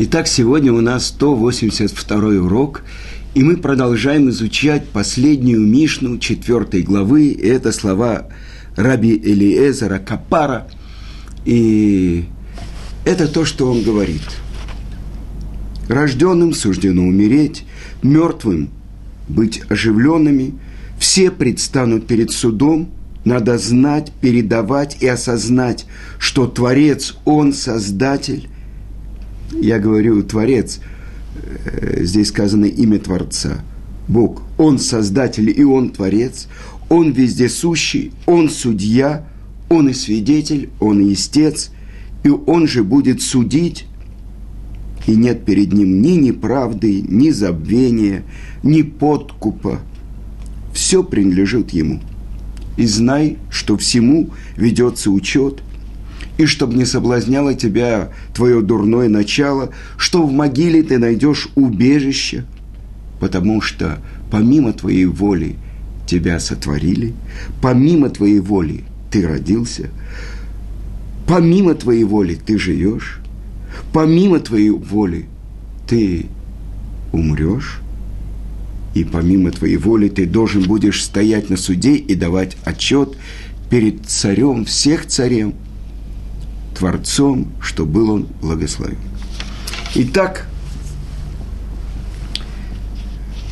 Итак, сегодня у нас 182 урок, и мы продолжаем изучать последнюю Мишну четвертой главы. И это слова Раби Элиезера Капара. И это то, что он говорит. Рожденным суждено умереть, мертвым быть оживленными, все предстанут перед судом, надо знать, передавать и осознать, что Творец, Он Создатель. Я говорю Творец, э, здесь сказано имя Творца. Бог, Он Создатель и Он Творец, Он вездесущий, Он Судья, Он и Свидетель, Он и Истец, и Он же будет судить, и нет перед Ним ни неправды, ни забвения, ни подкупа. Все принадлежит Ему – и знай, что всему ведется учет, и чтобы не соблазняло тебя твое дурное начало, что в могиле ты найдешь убежище, потому что помимо твоей воли тебя сотворили, помимо твоей воли ты родился, помимо твоей воли ты живешь, помимо твоей воли ты умрешь, и помимо твоей воли ты должен будешь стоять на суде и давать отчет перед царем всех царем, Творцом, что был он благословен. Итак,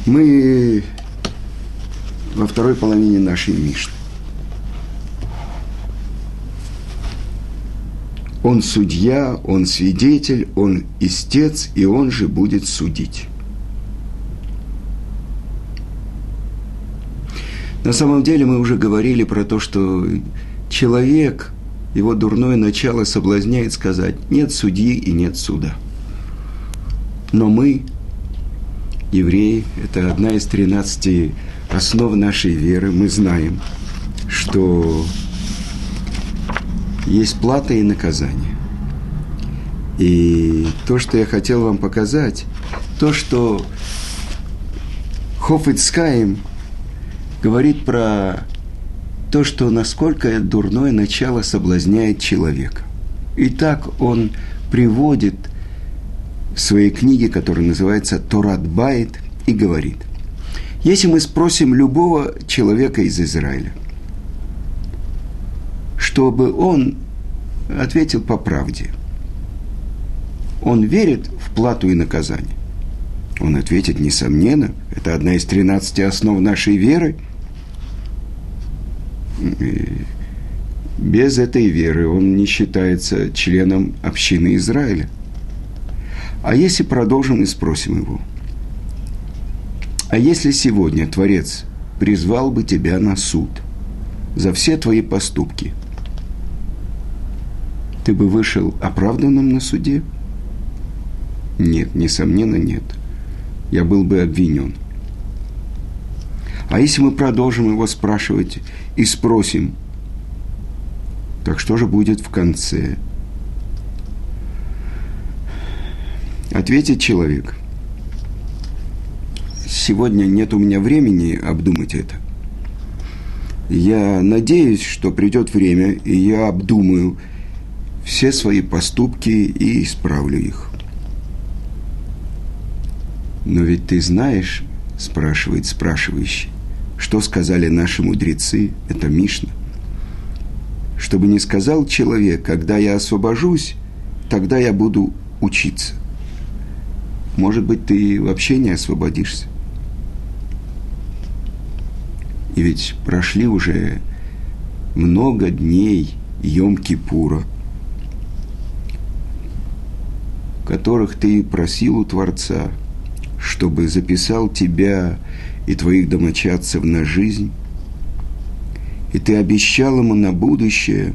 мы во второй половине нашей Мишны. Он судья, он свидетель, он истец, и он же будет судить. На самом деле мы уже говорили про то, что человек, его дурное начало соблазняет сказать «нет судьи и нет суда». Но мы, евреи, это одна из тринадцати основ нашей веры, мы знаем, что есть плата и наказание. И то, что я хотел вам показать, то, что Хофицкаем – говорит про то, что насколько дурное начало соблазняет человека. И так он приводит в своей книге, которая называется «Торат Байт», и говорит, если мы спросим любого человека из Израиля, чтобы он ответил по правде, он верит в плату и наказание. Он ответит, несомненно, это одна из тринадцати основ нашей веры – без этой веры он не считается членом общины Израиля. А если продолжим и спросим его, а если сегодня Творец призвал бы тебя на суд за все твои поступки, ты бы вышел оправданным на суде? Нет, несомненно, нет. Я был бы обвинен – а если мы продолжим его спрашивать и спросим, так что же будет в конце? Ответит человек. Сегодня нет у меня времени обдумать это. Я надеюсь, что придет время, и я обдумаю все свои поступки и исправлю их. Но ведь ты знаешь, спрашивает спрашивающий, что сказали наши мудрецы, это Мишна. Чтобы не сказал человек, когда я освобожусь, тогда я буду учиться. Может быть, ты вообще не освободишься. И ведь прошли уже много дней Йом-Кипура, которых ты просил у Творца, чтобы записал тебя и твоих домочадцев на жизнь, и ты обещал ему на будущее,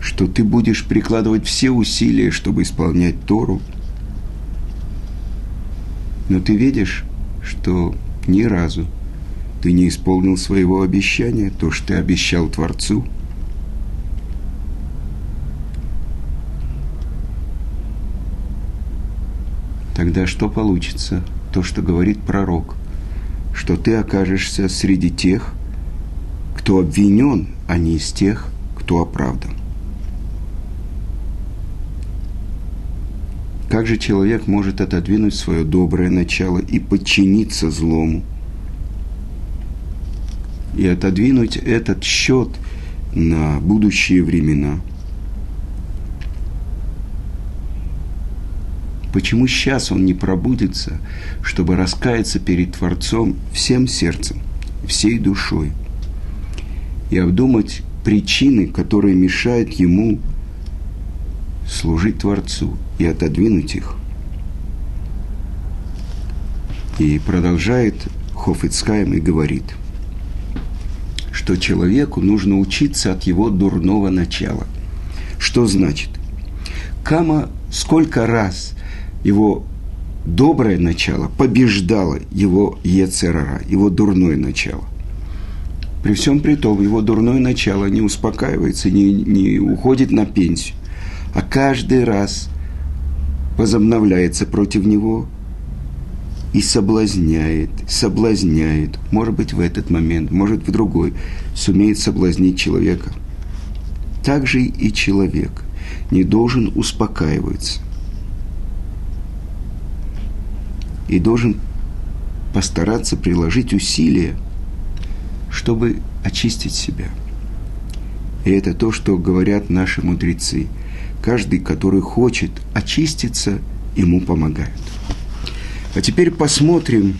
что ты будешь прикладывать все усилия, чтобы исполнять Тору. Но ты видишь, что ни разу ты не исполнил своего обещания, то, что ты обещал Творцу. Тогда что получится? То, что говорит пророк, что ты окажешься среди тех, кто обвинен, а не из тех, кто оправдан. Как же человек может отодвинуть свое доброе начало и подчиниться злому? И отодвинуть этот счет на будущие времена. Почему сейчас он не пробудится, чтобы раскаяться перед Творцом всем сердцем, всей душой и обдумать причины, которые мешают ему служить Творцу и отодвинуть их. И продолжает Хофицкайм и говорит, что человеку нужно учиться от его дурного начала. Что значит? Кама сколько раз его доброе начало побеждало его Ецерара, его дурное начало. При всем при том, его дурное начало не успокаивается, не, не уходит на пенсию а каждый раз возобновляется против него и соблазняет, соблазняет, может быть, в этот момент, может, в другой, сумеет соблазнить человека. Также и человек не должен успокаиваться и должен постараться приложить усилия, чтобы очистить себя. И это то, что говорят наши мудрецы – каждый, который хочет очиститься, ему помогают. А теперь посмотрим,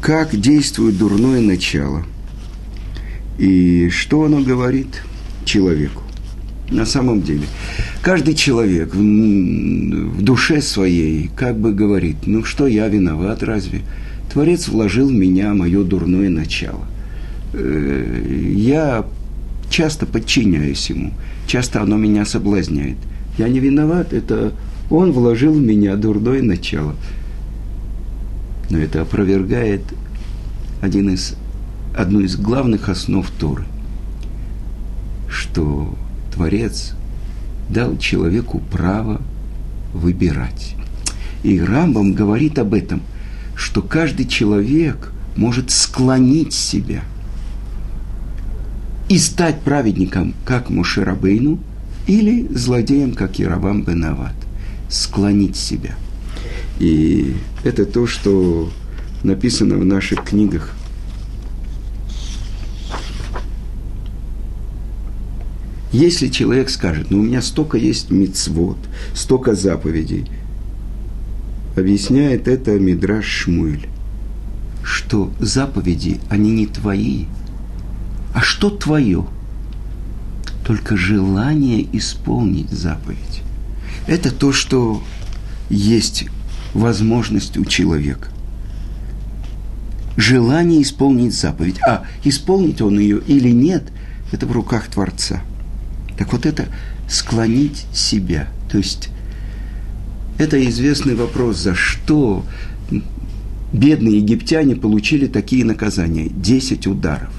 как действует дурное начало и что оно говорит человеку. На самом деле, каждый человек в, в душе своей как бы говорит, ну что я виноват разве? Творец вложил в меня мое дурное начало. Э, я часто подчиняюсь ему – часто оно меня соблазняет. Я не виноват, это он вложил в меня дурное начало. Но это опровергает один из, одну из главных основ Торы, что Творец дал человеку право выбирать. И Рамбам говорит об этом, что каждый человек может склонить себя – и стать праведником, как Мушерабейну, или злодеем, как Яровам Бенават. Склонить себя. И это то, что написано в наших книгах. Если человек скажет, ну у меня столько есть мицвод, столько заповедей, объясняет это Мидраш Шмуэль, что заповеди, они не твои, а что твое? Только желание исполнить заповедь. Это то, что есть возможность у человека. Желание исполнить заповедь. А исполнить он ее или нет, это в руках Творца. Так вот это склонить себя. То есть это известный вопрос, за что бедные египтяне получили такие наказания. Десять ударов.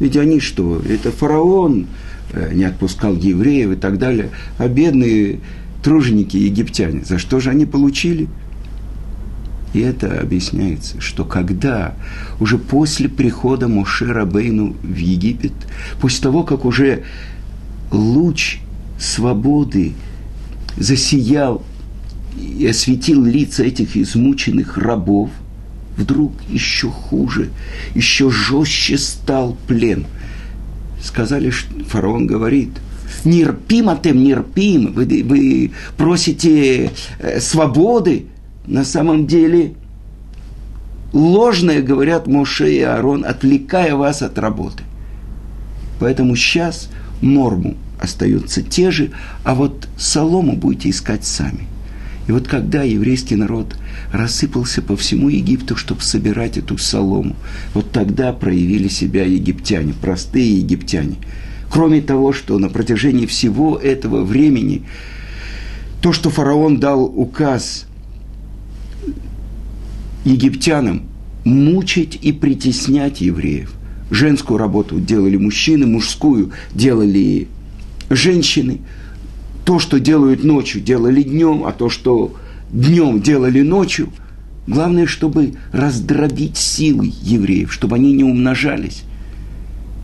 Ведь они что? Это фараон э, не отпускал евреев и так далее. А бедные труженики египтяне, за что же они получили? И это объясняется, что когда уже после прихода Моше Рабейну в Египет, после того, как уже луч свободы засиял и осветил лица этих измученных рабов – вдруг еще хуже, еще жестче стал плен. Сказали, что фараон говорит, нерпим атем, нерпим, вы, вы просите э, свободы, на самом деле ложное, говорят Моше и Аарон, отвлекая вас от работы. Поэтому сейчас норму остаются те же, а вот солому будете искать сами. И вот когда еврейский народ – рассыпался по всему Египту, чтобы собирать эту солому. Вот тогда проявили себя египтяне, простые египтяне. Кроме того, что на протяжении всего этого времени то, что фараон дал указ египтянам мучить и притеснять евреев. Женскую работу делали мужчины, мужскую делали женщины. То, что делают ночью, делали днем, а то, что днем делали ночью. Главное, чтобы раздробить силы евреев, чтобы они не умножались.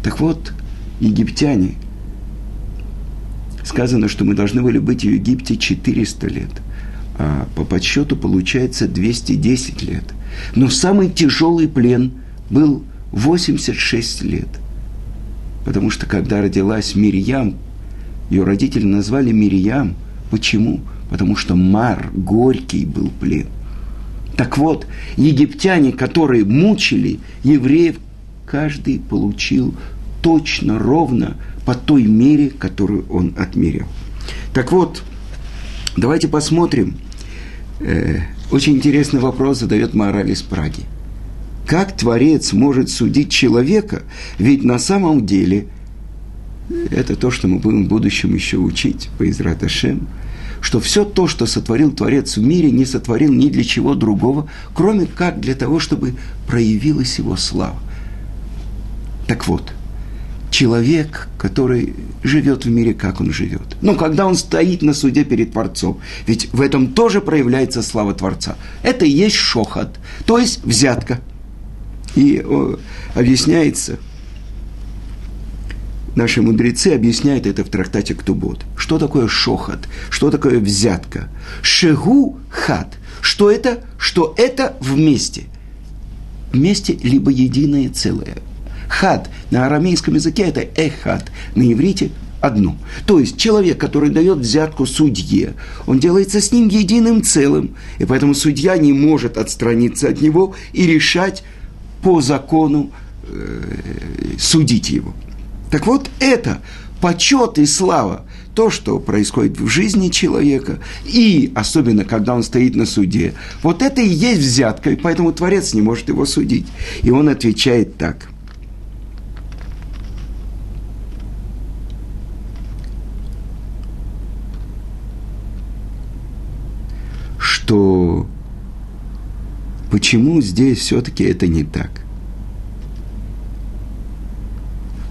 Так вот, египтяне, сказано, что мы должны были быть в Египте 400 лет. а по подсчету получается 210 лет. Но самый тяжелый плен был 86 лет. Потому что когда родилась Мирьям, ее родители назвали Мирьям. Почему? Потому что Мар, горький был плен. Так вот, египтяне, которые мучили евреев, каждый получил точно, ровно по той мере, которую он отмерил. Так вот, давайте посмотрим. Э, очень интересный вопрос задает Мораль из Праги. Как Творец может судить человека, ведь на самом деле это то, что мы будем в будущем еще учить по Израташем, что все то, что сотворил Творец в мире, не сотворил ни для чего другого, кроме как для того, чтобы проявилась его слава. Так вот, человек, который живет в мире, как он живет. Ну, когда он стоит на суде перед Творцом, ведь в этом тоже проявляется слава Творца. Это и есть шохот, то есть взятка. И объясняется, наши мудрецы объясняют это в трактате Ктубот. Что такое шохот? Что такое взятка? Шегу хат. Что это? Что это вместе. Вместе либо единое целое – Хад на арамейском языке это эхад, на иврите одно. То есть человек, который дает взятку судье, он делается с ним единым целым, и поэтому судья не может отстраниться от него и решать по закону э, судить его. Так вот это почет и слава, то, что происходит в жизни человека, и особенно, когда он стоит на суде, вот это и есть взятка, и поэтому Творец не может его судить. И он отвечает так – что почему здесь все-таки это не так?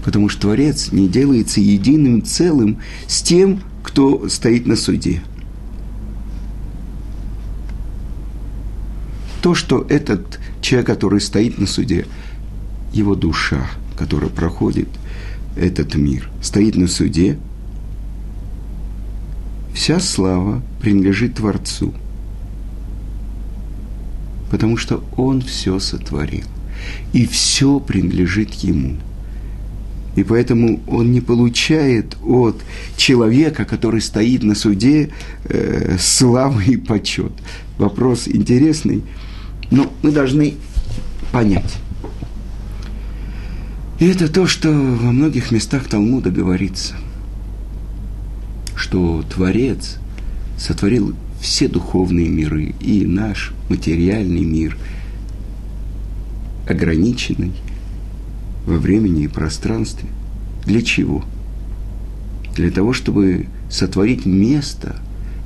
Потому что Творец не делается единым целым с тем, кто стоит на суде. То, что этот человек, который стоит на суде, его душа, которая проходит этот мир, стоит на суде, вся слава принадлежит Творцу – потому что Он все сотворил. И все принадлежит Ему. И поэтому он не получает от человека, который стоит на суде, э, славы и почет. Вопрос интересный, но мы должны понять. И это то, что во многих местах Талмуда говорится, что Творец сотворил все духовные миры и наш материальный мир, ограниченный во времени и пространстве. Для чего? Для того, чтобы сотворить место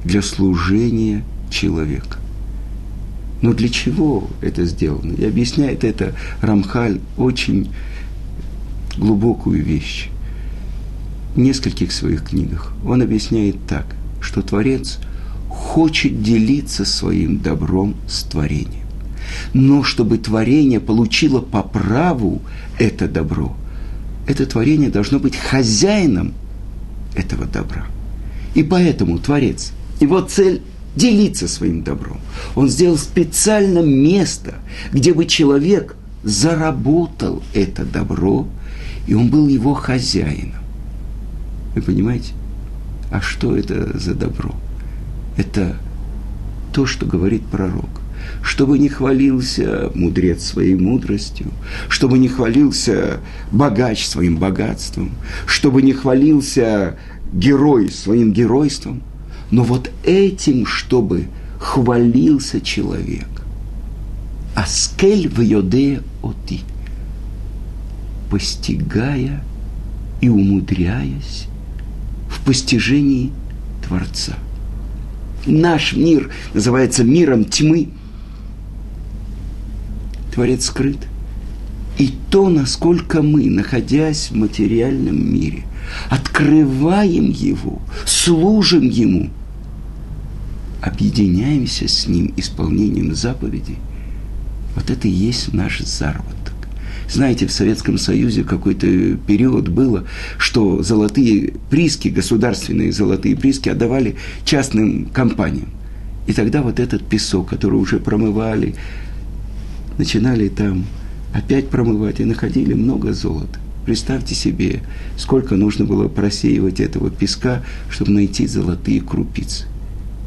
для служения человека. Но для чего это сделано? И объясняет это Рамхаль очень глубокую вещь. В нескольких своих книгах он объясняет так, что Творец хочет делиться своим добром с творением. Но чтобы творение получило по праву это добро, это творение должно быть хозяином этого добра. И поэтому Творец, его цель – делиться своим добром. Он сделал специально место, где бы человек заработал это добро, и он был его хозяином. Вы понимаете? А что это за добро? Это то, что говорит пророк. Чтобы не хвалился мудрец своей мудростью, чтобы не хвалился богач своим богатством, чтобы не хвалился герой своим геройством, но вот этим, чтобы хвалился человек. Аскель в йоде оти, постигая и умудряясь в постижении Творца – наш мир называется миром тьмы. Творец скрыт. И то, насколько мы, находясь в материальном мире, открываем его, служим ему, объединяемся с ним исполнением заповедей, вот это и есть наш заработок. Знаете, в Советском Союзе какой-то период было, что золотые приски, государственные золотые приски отдавали частным компаниям. И тогда вот этот песок, который уже промывали, начинали там опять промывать и находили много золота. Представьте себе, сколько нужно было просеивать этого песка, чтобы найти золотые крупицы.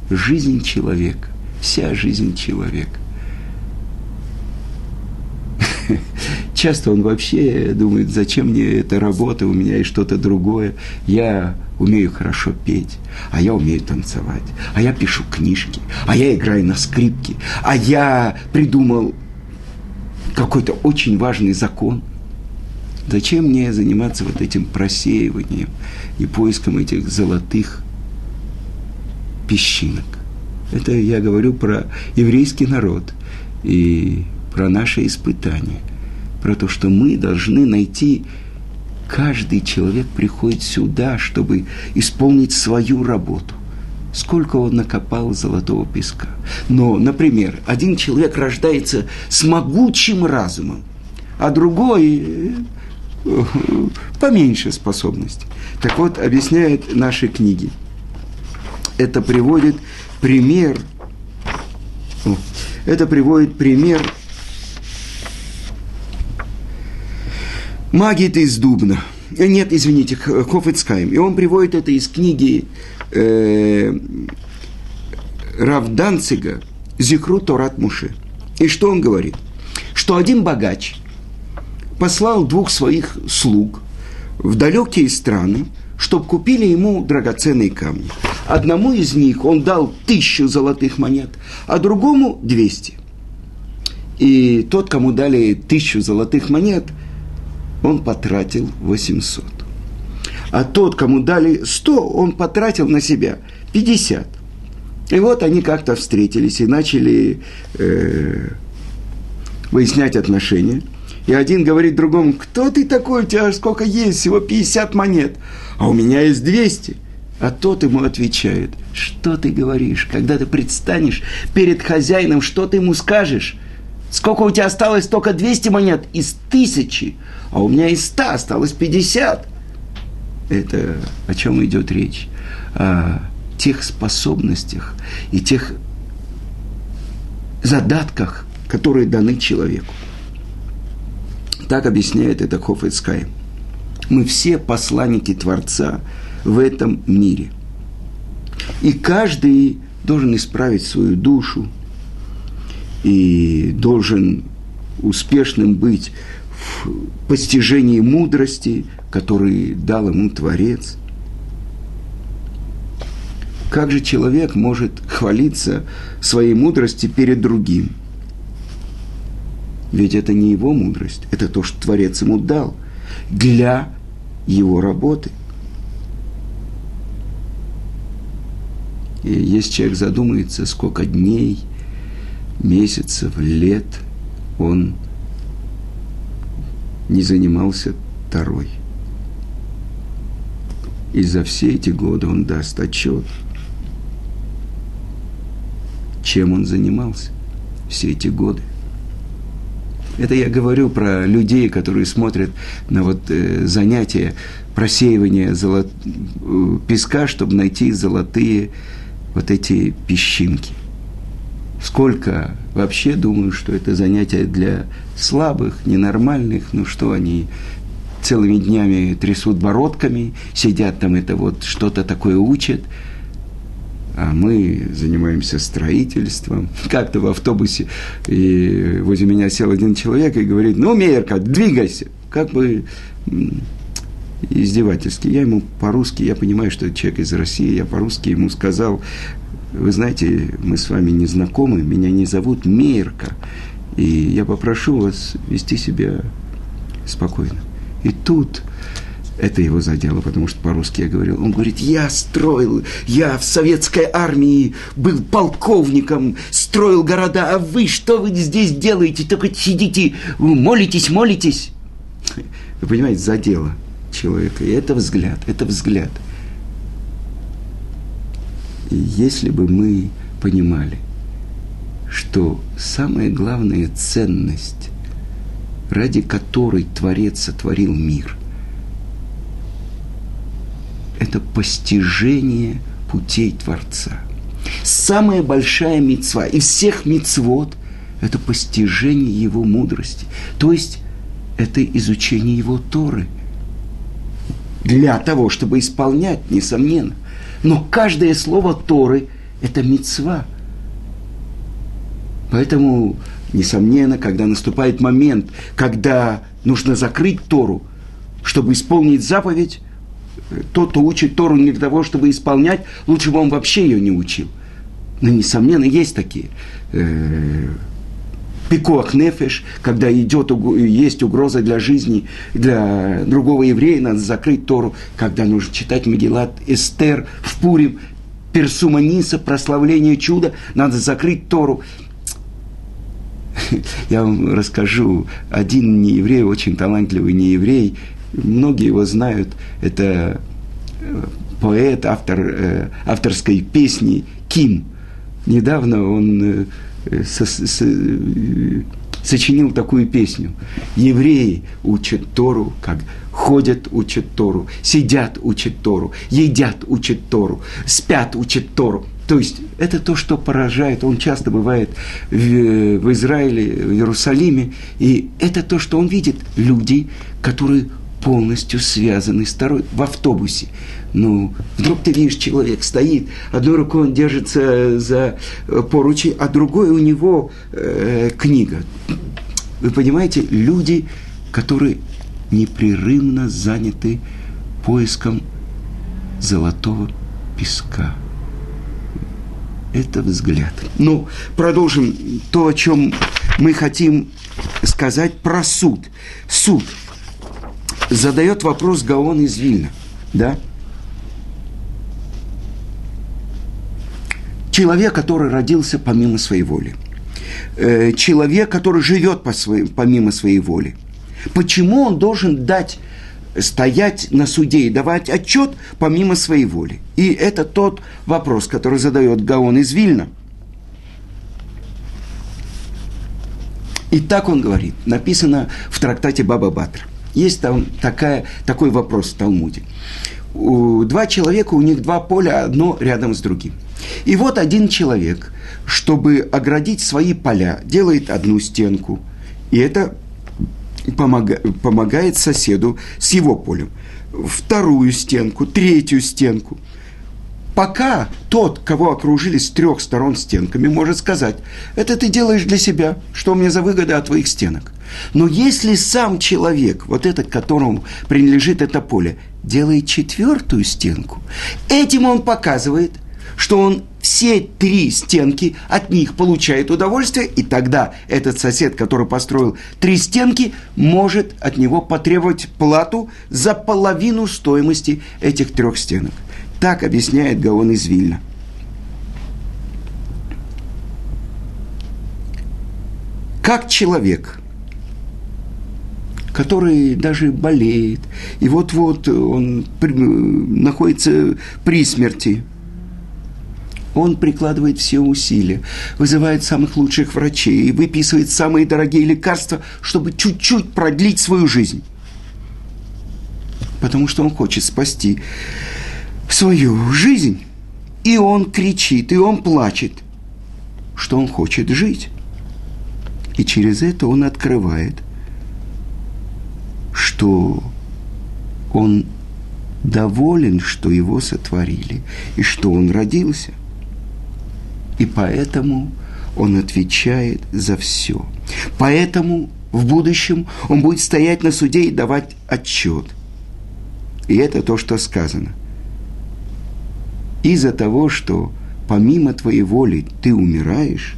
Жизнь человека, вся жизнь человека. Часто он вообще думает, зачем мне эта работа, у меня есть что-то другое. Я умею хорошо петь, а я умею танцевать, а я пишу книжки, а я играю на скрипке, а я придумал какой-то очень важный закон. Зачем мне заниматься вот этим просеиванием и поиском этих золотых песчинок? Это я говорю про еврейский народ и про наши испытания, про то, что мы должны найти каждый человек приходит сюда, чтобы исполнить свою работу. Сколько он накопал золотого песка. Но, например, один человек рождается с могучим разумом, а другой э, поменьше способностей. Так вот, объясняет наши книги. Это приводит пример, это приводит пример Магит из Дубна. Э, нет, извините, Хофицкайм. И он приводит это из книги э, Равданцига Зихру Торат Муше. И что он говорит? Что один богач послал двух своих слуг в далекие страны, чтобы купили ему драгоценные камни. Одному из них он дал тысячу золотых монет, а другому двести. И тот, кому дали тысячу золотых монет – он потратил 800. А тот, кому дали 100, он потратил на себя 50. И вот они как-то встретились и начали э, выяснять отношения. И один говорит другому, кто ты такой, у тебя сколько есть, всего 50 монет, а у меня есть 200. А тот ему отвечает, что ты говоришь, когда ты предстанешь перед хозяином, что ты ему скажешь? Сколько у тебя осталось только 200 монет из тысячи, а у меня из 100 осталось 50. Это о чем идет речь? О тех способностях и тех задатках, которые даны человеку. Так объясняет это Хофицкай. Мы все посланники Творца в этом мире. И каждый должен исправить свою душу, и должен успешным быть в постижении мудрости, который дал ему Творец. Как же человек может хвалиться своей мудрости перед другим? Ведь это не его мудрость, это то, что Творец ему дал для его работы. И если человек задумается, сколько дней – месяцев, лет он не занимался Тарой. И за все эти годы он даст отчет, чем он занимался все эти годы. Это я говорю про людей, которые смотрят на вот э, занятия просеивания золот... Э, песка, чтобы найти золотые вот эти песчинки. Сколько вообще думаю, что это занятие для слабых, ненормальных, ну что они целыми днями трясут бородками, сидят там это вот что-то такое учат, а мы занимаемся строительством. Как-то в автобусе и возле меня сел один человек и говорит, ну, Мейерка, двигайся. Как бы издевательски. Я ему по-русски, я понимаю, что это человек из России, я по-русски ему сказал, вы знаете, мы с вами не знакомы, меня не зовут Мейерка, и я попрошу вас вести себя спокойно. И тут это его задело, потому что по-русски я говорил. Он говорит, я строил, я в советской армии был полковником, строил города, а вы что вы здесь делаете? Только сидите, молитесь, молитесь. Вы понимаете, задело человека. И это взгляд, это взгляд – и если бы мы понимали, что самая главная ценность, ради которой Творец сотворил мир, это постижение путей Творца. Самая большая мецва из всех мецвод – это постижение его мудрости. То есть, это изучение его Торы. Для того, чтобы исполнять, несомненно. Но каждое слово Торы – это мецва. Поэтому, несомненно, когда наступает момент, когда нужно закрыть Тору, чтобы исполнить заповедь, тот, кто учит Тору не для того, чтобы исполнять, лучше бы он вообще ее не учил. Но, несомненно, есть такие. Пикуах нефеш, когда идет, есть угроза для жизни, для другого еврея, надо закрыть Тору, когда нужно читать Мегелат Эстер в Пурим, Персума Ниса, прославление чуда, надо закрыть Тору. Я вам расскажу, один нееврей, очень талантливый нееврей, многие его знают, это э, поэт, автор э, авторской песни Ким. Недавно он э, со, со, сочинил такую песню. Евреи учат Тору, как ходят, учат Тору, сидят, учат Тору, едят, учат Тору, спят, учат Тору. То есть это то, что поражает. Он часто бывает в, в Израиле, в Иерусалиме, и это то, что он видит. Люди, которые полностью связаны с Торой в автобусе. Ну, вдруг ты видишь, человек стоит, одной рукой он держится за поручень, а другой у него э, книга. Вы понимаете, люди, которые непрерывно заняты поиском золотого песка. Это взгляд. Ну, продолжим то, о чем мы хотим сказать про суд. Суд – задает вопрос Гаон из Вильна, да? Человек, который родился помимо своей воли. Э, человек, который живет по своей, помимо своей воли. Почему он должен дать стоять на суде и давать отчет помимо своей воли. И это тот вопрос, который задает Гаон из Вильна. И так он говорит, написано в трактате Баба Батра. Есть там такая, такой вопрос в Талмуде. У, два человека, у них два поля, одно рядом с другим. И вот один человек, чтобы оградить свои поля, делает одну стенку. И это помога, помогает соседу с его полем. Вторую стенку, третью стенку – пока тот, кого окружили с трех сторон стенками, может сказать, это ты делаешь для себя, что мне за выгода от твоих стенок. Но если сам человек, вот этот, которому принадлежит это поле, делает четвертую стенку, этим он показывает, что он все три стенки от них получает удовольствие, и тогда этот сосед, который построил три стенки, может от него потребовать плату за половину стоимости этих трех стенок. Так объясняет Гаон из Вильна. Как человек, который даже болеет, и вот-вот он находится при смерти, он прикладывает все усилия, вызывает самых лучших врачей и выписывает самые дорогие лекарства, чтобы чуть-чуть продлить свою жизнь. Потому что он хочет спасти свою жизнь. И он кричит, и он плачет, что он хочет жить. И через это он открывает, что он доволен, что его сотворили, и что он родился. И поэтому он отвечает за все. Поэтому в будущем он будет стоять на суде и давать отчет. И это то, что сказано из-за того, что помимо твоей воли ты умираешь,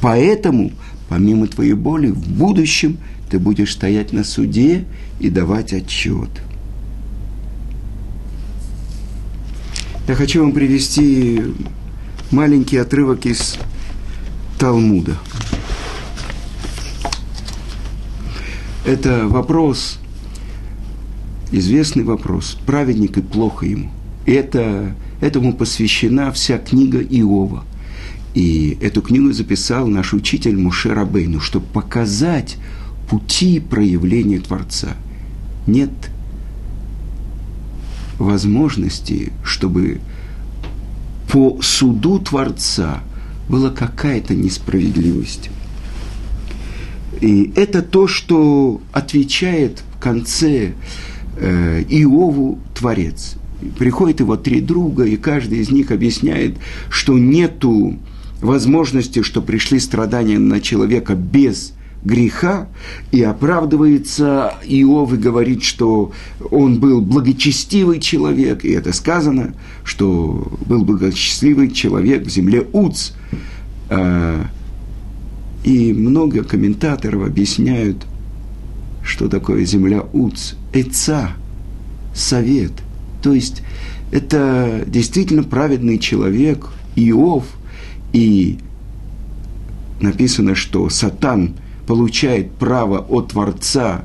поэтому помимо твоей боли в будущем ты будешь стоять на суде и давать отчет. Я хочу вам привести маленький отрывок из Талмуда. Это вопрос, известный вопрос, праведник и плохо ему. Это Этому посвящена вся книга Иова. И эту книгу записал наш учитель Муше Рабейну, чтобы показать пути проявления Творца. Нет возможности, чтобы по суду Творца была какая-то несправедливость. И это то, что отвечает в конце э, Иову Творец. Приходят его три друга, и каждый из них объясняет, что нету возможности, что пришли страдания на человека без греха, и оправдывается Иов и говорит, что он был благочестивый человек, и это сказано, что был благочестивый человек в земле Уц. А, и много комментаторов объясняют, что такое земля Уц. Эца, совет. То есть это действительно праведный человек, Иов, и написано, что Сатан получает право от Творца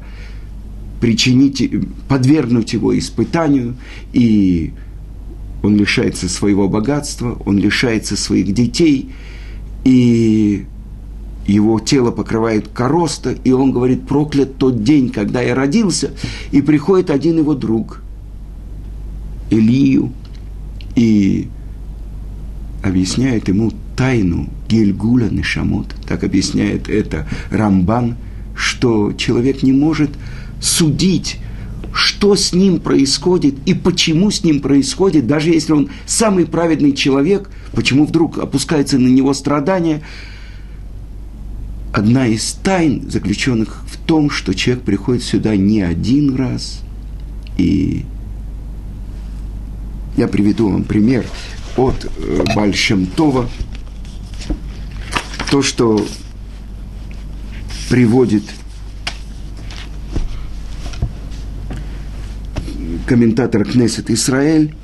причинить, подвергнуть его испытанию, и он лишается своего богатства, он лишается своих детей, и его тело покрывает короста, и он говорит, проклят тот день, когда я родился, и приходит один его друг, Илию, и объясняет ему тайну Гильгуля Нишамот. Так объясняет это Рамбан, что человек не может судить, что с ним происходит и почему с ним происходит, даже если он самый праведный человек, почему вдруг опускается на него страдания – одна из тайн, заключенных в том, что человек приходит сюда не один раз. И я приведу вам пример от э, Бальшемтова. То, что приводит комментатор Кнессет Израиль.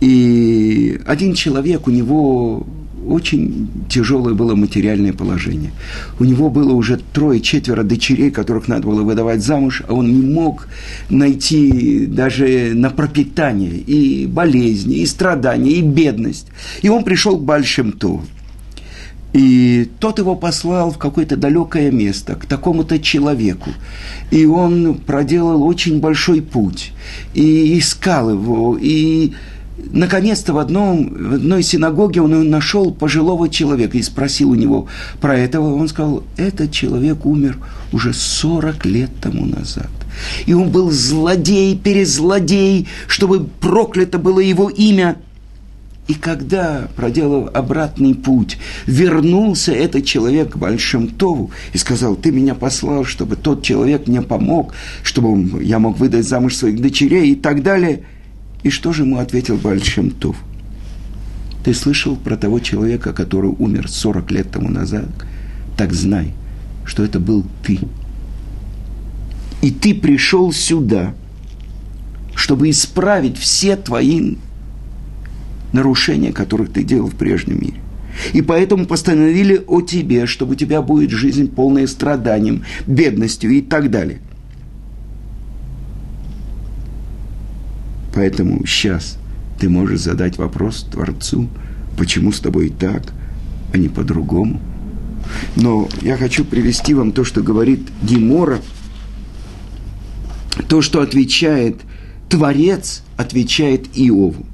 И один человек, у него очень тяжелое было материальное положение. У него было уже трое-четверо дочерей, которых надо было выдавать замуж, а он не мог найти даже на пропитание и болезни, и страдания, и бедность. И он пришел к Большим-Ту. И тот его послал в какое-то далекое место, к такому-то человеку. И он проделал очень большой путь. И искал его, и наконец-то в, одном, в одной синагоге он нашел пожилого человека и спросил у него про этого. Он сказал, этот человек умер уже 40 лет тому назад. И он был злодей, перезлодей, чтобы проклято было его имя. И когда, проделав обратный путь, вернулся этот человек к Большим Тову и сказал, ты меня послал, чтобы тот человек мне помог, чтобы я мог выдать замуж своих дочерей и так далее – и что же ему ответил Большим Тув? Ты слышал про того человека, который умер 40 лет тому назад? Так знай, что это был ты. И ты пришел сюда, чтобы исправить все твои нарушения, которых ты делал в прежнем мире. И поэтому постановили о тебе, чтобы у тебя будет жизнь полная страданием, бедностью и так далее. Поэтому сейчас ты можешь задать вопрос Творцу, почему с тобой так, а не по-другому. Но я хочу привести вам то, что говорит Гемора, то, что отвечает Творец, отвечает Иову.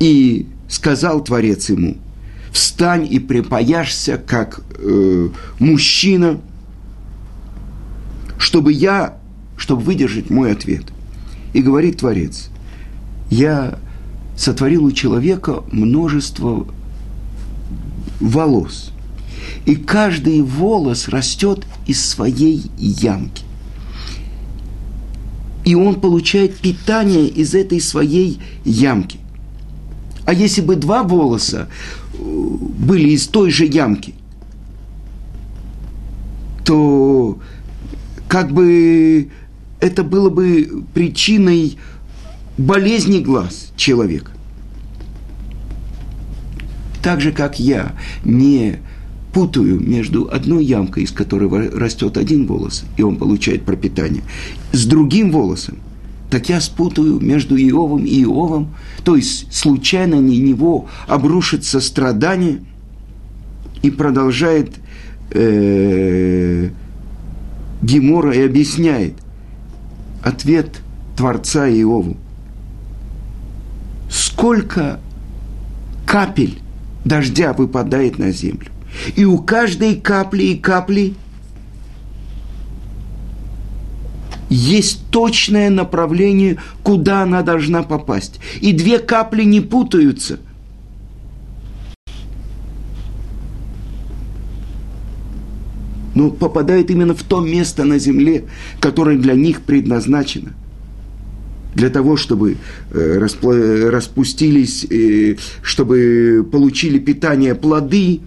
И сказал Творец ему, встань и припаяшься, как э, мужчина, чтобы я, чтобы выдержать мой ответ – и говорит Творец, я сотворил у человека множество волос. И каждый волос растет из своей ямки. И он получает питание из этой своей ямки. А если бы два волоса э, были из той же ямки, то как бы это было бы причиной болезни глаз человека. Так же, как я не путаю между одной ямкой, из которой растет один волос, и он получает пропитание, с другим волосом, так я спутаю между Иовом и Иовом, то есть случайно на него обрушится страдание и продолжает э, Гемора и объясняет – ответ Творца Иову. Сколько капель дождя выпадает на землю. И у каждой капли и капли есть точное направление, куда она должна попасть. И две капли не путаются. Но попадает именно в то место на земле, которое для них предназначено для того, чтобы э, распустились, э, чтобы получили питание плоды,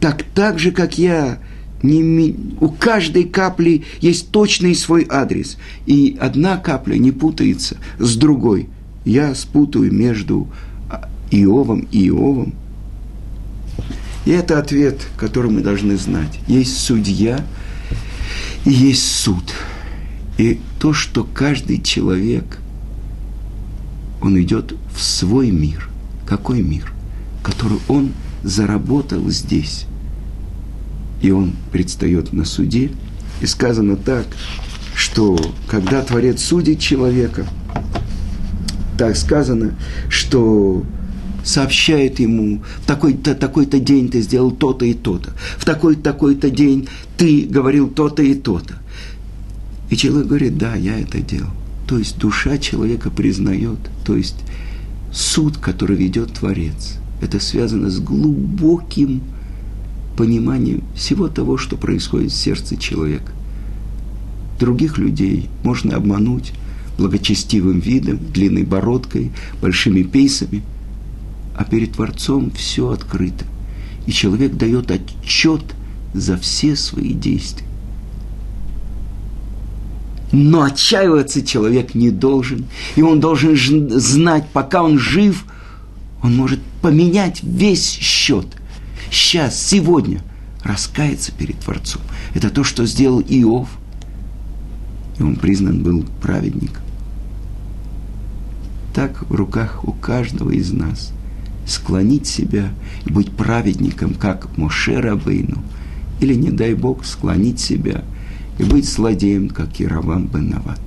так так же, как я, не, у каждой капли есть точный свой адрес. И одна капля не путается с другой. Я спутаю между а, Иовом и Иовом. И это ответ, который мы должны знать. Есть судья и есть суд. И то, что каждый человек, он идет в свой мир. Какой мир? Который он заработал здесь и он предстает на суде, и сказано так, что когда Творец судит человека, так сказано, что сообщает ему, в такой-то такой-то день ты сделал то-то и то-то, в такой-то такой-то день ты говорил то-то и то-то. И человек говорит, да, я это делал. То есть душа человека признает, то есть суд, который ведет Творец, это связано с глубоким пониманием всего того, что происходит в сердце человека. Других людей можно обмануть благочестивым видом, длинной бородкой, большими пейсами, а перед Творцом все открыто. И человек дает отчет за все свои действия. Но отчаиваться человек не должен. И он должен знать, пока он жив, он может поменять весь счет – сейчас, сегодня раскаяться перед Творцом. Это то, что сделал Иов. И он признан был праведником. Так в руках у каждого из нас склонить себя и быть праведником, как Моше Рабейну, или, не дай Бог, склонить себя и быть злодеем, как Яровам бен Нават.